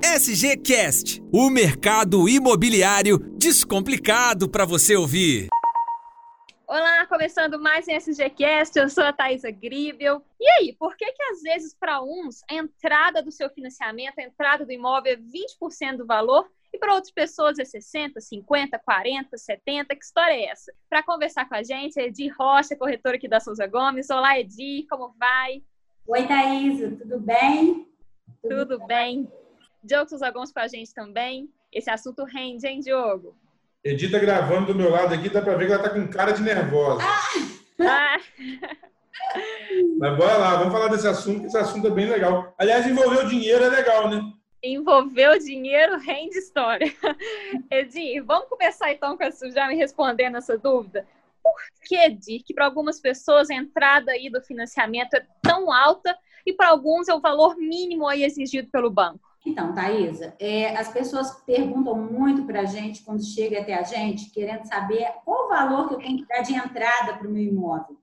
SGCast, o mercado imobiliário descomplicado para você ouvir. Olá, começando mais um SGCast, eu sou a Thaisa Gribel. E aí, por que que às vezes para uns a entrada do seu financiamento, a entrada do imóvel é 20% do valor e para outras pessoas é 60, 50, 40, 70? Que história é essa? Para conversar com a gente, é Edi Rocha, corretora aqui da Souza Gomes. Olá, Edi, como vai? Oi, Thaisa, tudo bem? Tudo, tudo bem. Diogo Souza Gomes com a gente também. Esse assunto rende, hein, Diogo? Edi tá gravando do meu lado aqui, dá para ver que ela tá com cara de nervosa. Ah. Mas bora lá, vamos falar desse assunto, que esse assunto é bem legal. Aliás, envolver o dinheiro é legal, né? Envolver o dinheiro rende história. Edi, vamos começar então com essa, já me respondendo essa dúvida. Por que, Edi, que para algumas pessoas a entrada aí do financiamento é tão alta e para alguns é o valor mínimo aí exigido pelo banco? Então, Thaisa, é, as pessoas perguntam muito para a gente, quando chega até a gente, querendo saber qual o valor que eu tenho que dar de entrada para o meu imóvel.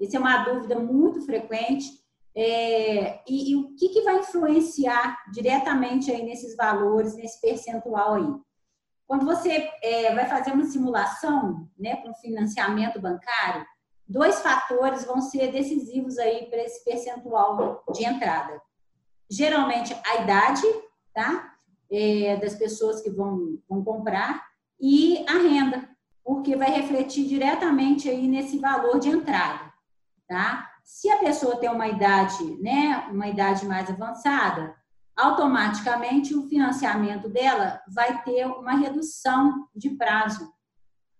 Essa é uma dúvida muito frequente. É, e, e, o que, que vai influenciar diretamente aí nesses valores, nesse percentual aí? Quando você é, vai fazer uma simulação né, para um financiamento bancário, dois fatores vão ser decisivos aí para esse percentual de entrada geralmente a idade, tá? É, das pessoas que vão, vão comprar e a renda, porque vai refletir diretamente aí nesse valor de entrada, tá? Se a pessoa tem uma idade, né, uma idade mais avançada, automaticamente o financiamento dela vai ter uma redução de prazo.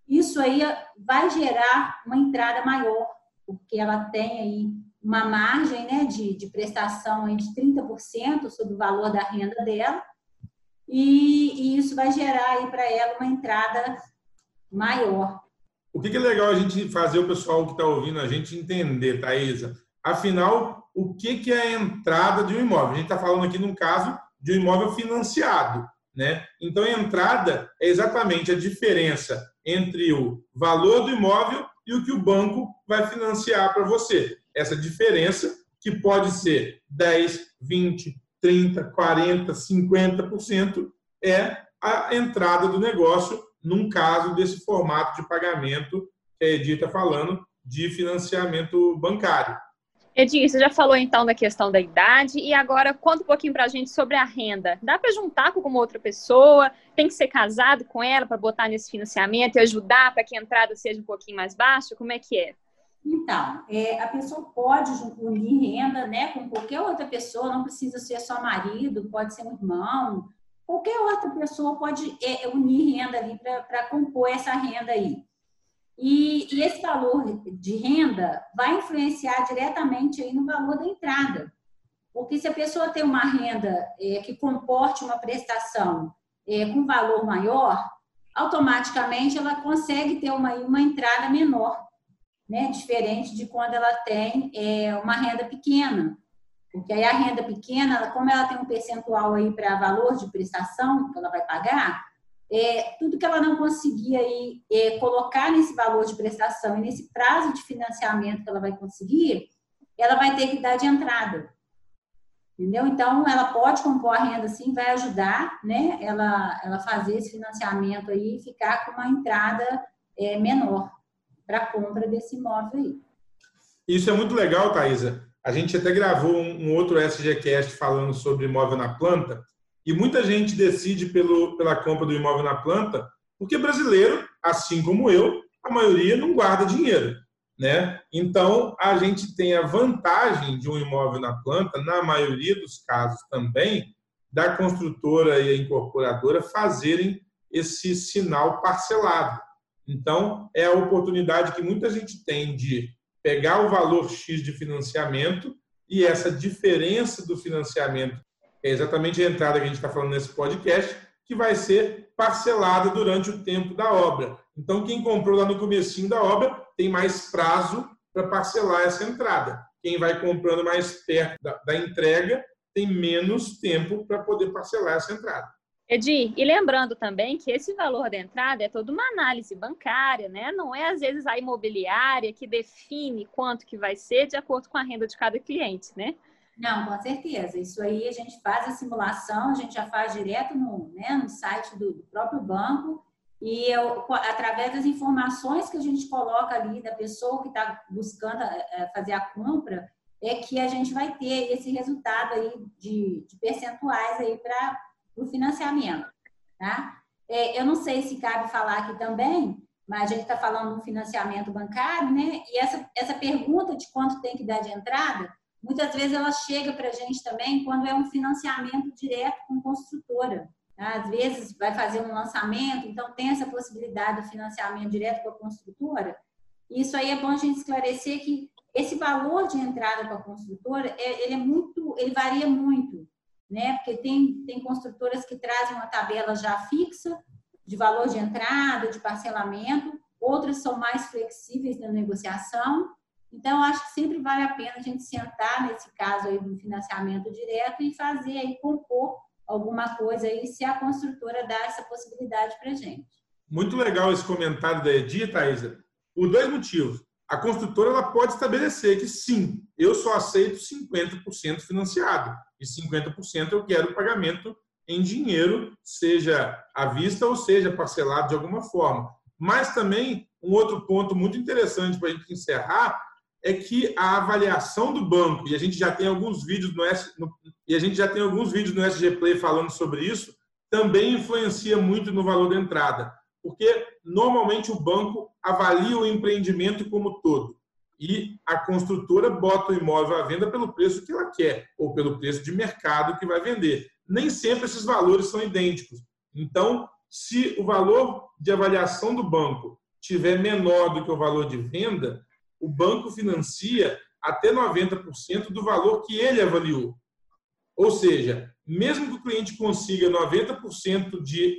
Isso aí vai gerar uma entrada maior, porque ela tem aí uma margem né, de, de prestação de 30% sobre o valor da renda dela, e, e isso vai gerar aí para ela uma entrada maior. O que, que é legal a gente fazer o pessoal que está ouvindo a gente entender, Thaisa? Afinal, o que, que é a entrada de um imóvel? A gente está falando aqui num caso de um imóvel financiado. Né? Então, a entrada é exatamente a diferença entre o valor do imóvel e o que o banco vai financiar para você essa diferença, que pode ser 10, 20, 30, 40, 50%, é a entrada do negócio num caso desse formato de pagamento que a Edith está falando de financiamento bancário. Edith, você já falou então da questão da idade e agora conta um pouquinho para a gente sobre a renda. Dá para juntar com alguma outra pessoa? Tem que ser casado com ela para botar nesse financiamento e ajudar para que a entrada seja um pouquinho mais baixa? Como é que é? Então, é, a pessoa pode unir renda né, com qualquer outra pessoa, não precisa ser só marido, pode ser um irmão, qualquer outra pessoa pode é, unir renda ali para compor essa renda aí. E, e, esse valor de renda vai influenciar diretamente aí no valor da entrada. Porque se a pessoa tem uma renda é, que comporte uma prestação é, com valor maior, automaticamente ela consegue ter uma, uma entrada menor né? Diferente de quando ela tem é, uma renda pequena. Porque aí a renda pequena, como ela tem um percentual aí para valor de prestação que ela vai pagar, é, tudo que ela não conseguir aí é, colocar nesse valor de prestação e nesse prazo de financiamento que ela vai conseguir, ela vai ter que dar de entrada. Entendeu? Então, ela pode compor a renda assim, vai ajudar, né? Ela, ela fazer esse financiamento aí e ficar com uma entrada é, menor para a compra desse imóvel aí. Isso é muito legal, Thaisa. A gente até gravou um, outro SGCast falando sobre imóvel na planta, e muita gente decide pelo, pela compra do imóvel na planta, porque brasileiro, assim como eu, a maioria não guarda dinheiro. Né? Então, a gente tem a vantagem de um imóvel na planta, na maioria dos casos também, da construtora e a incorporadora fazerem esse sinal parcelado. Então, é a oportunidade que muita gente tem de pegar o valor X de financiamento e essa diferença do financiamento é exatamente a entrada que a gente está falando nesse podcast, que vai ser parcelada durante o tempo da obra. Então, quem comprou lá no comecinho da obra tem mais prazo para parcelar essa entrada. Quem vai comprando mais perto da, da entrega tem menos tempo para poder parcelar essa entrada. Edi, e lembrando também que esse valor da entrada é toda uma análise bancária, né? Não é às vezes a imobiliária que define quanto que vai ser de acordo com a renda de cada cliente, né? Não, com certeza. Isso aí a gente faz a simulação, a gente já faz direto no, né, no site do, próprio banco e eu, através das informações que a gente coloca ali da pessoa que está buscando é, fazer a compra, é que a gente vai ter esse resultado aí de, de percentuais aí para o financiamento, tá? É, eu não sei se cabe falar aqui também, mas a gente está falando do financiamento bancário, né? E essa, essa pergunta de quanto tem que dar de entrada, muitas vezes ela chega para a gente também quando é um financiamento direto com construtora. Às vezes vai fazer um lançamento, então tem essa possibilidade de financiamento direto com a construtora. Isso aí é bom a gente esclarecer que esse valor de entrada com a construtora, é, ele é muito, ele varia muito, né? Porque tem, tem construtoras que trazem uma tabela já fixa de valor de entrada, de parcelamento, outras são mais flexíveis na negociação. Então, acho que sempre vale a pena a gente sentar nesse caso aí do financiamento direto e fazer aí compor alguma coisa aí se a construtora dá essa possibilidade para gente. Muito legal esse comentário da Edi, Thaisa, por dois motivos. A construtora ela pode estabelecer que sim, eu só aceito 50% financiado e 50% eu quero pagamento em dinheiro, seja à vista ou seja parcelado de alguma forma. Mas também um outro ponto muito interessante para a gente encerrar é que a avaliação do banco, e a gente já tem alguns vídeos no, S, no, e a gente já tem alguns vídeos no SG Play falando sobre isso, também influencia muito no valor da entrada, porque normalmente o banco avalia o empreendimento como todo e a construtora bota o imóvel à venda pelo preço que ela quer ou pelo preço de mercado que vai vender. Nem sempre esses valores são idênticos. Então, se o valor de avaliação do banco tiver menor do que o valor de venda, o banco financia até 90% do valor que ele avaliou. Ou seja, mesmo que o cliente consiga 90% de,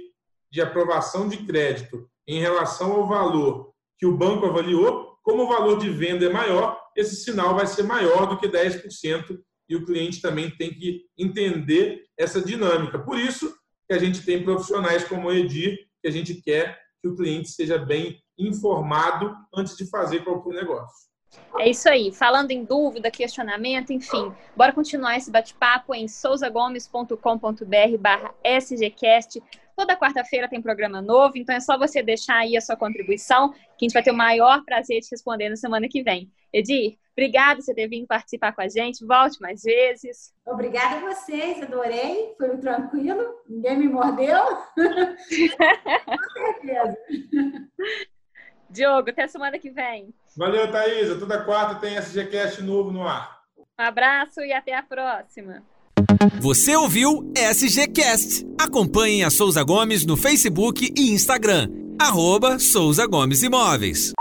de aprovação de crédito em relação ao valor que o banco avaliou, como o valor de venda é maior, esse sinal vai ser maior do que 10% e o cliente também tem que entender essa dinâmica. Por isso que a gente tem profissionais como o Edir, que a gente quer que o cliente seja bem informado antes de fazer qualquer negócio. É isso aí. Falando em dúvida, questionamento, enfim, bora continuar esse bate-papo em souzagomes.com.br barra sgcast. Toda quarta-feira tem programa novo, então é só você deixar aí a sua contribuição, que a gente vai ter o maior prazer de responder na semana que vem. Edir, obrigada por você ter vindo participar com a gente. Volte mais vezes. Obrigada a vocês, adorei. Foi tranquilo, ninguém me mordeu. com certeza. Diogo, até semana que vem. Valeu, Thaisa. Toda quarta tem SGCast novo no ar. Um abraço e até a próxima. Você ouviu SGCast. Acompanhem a Souza Gomes no Facebook e Instagram. Arroba Souza Gomes Imóveis.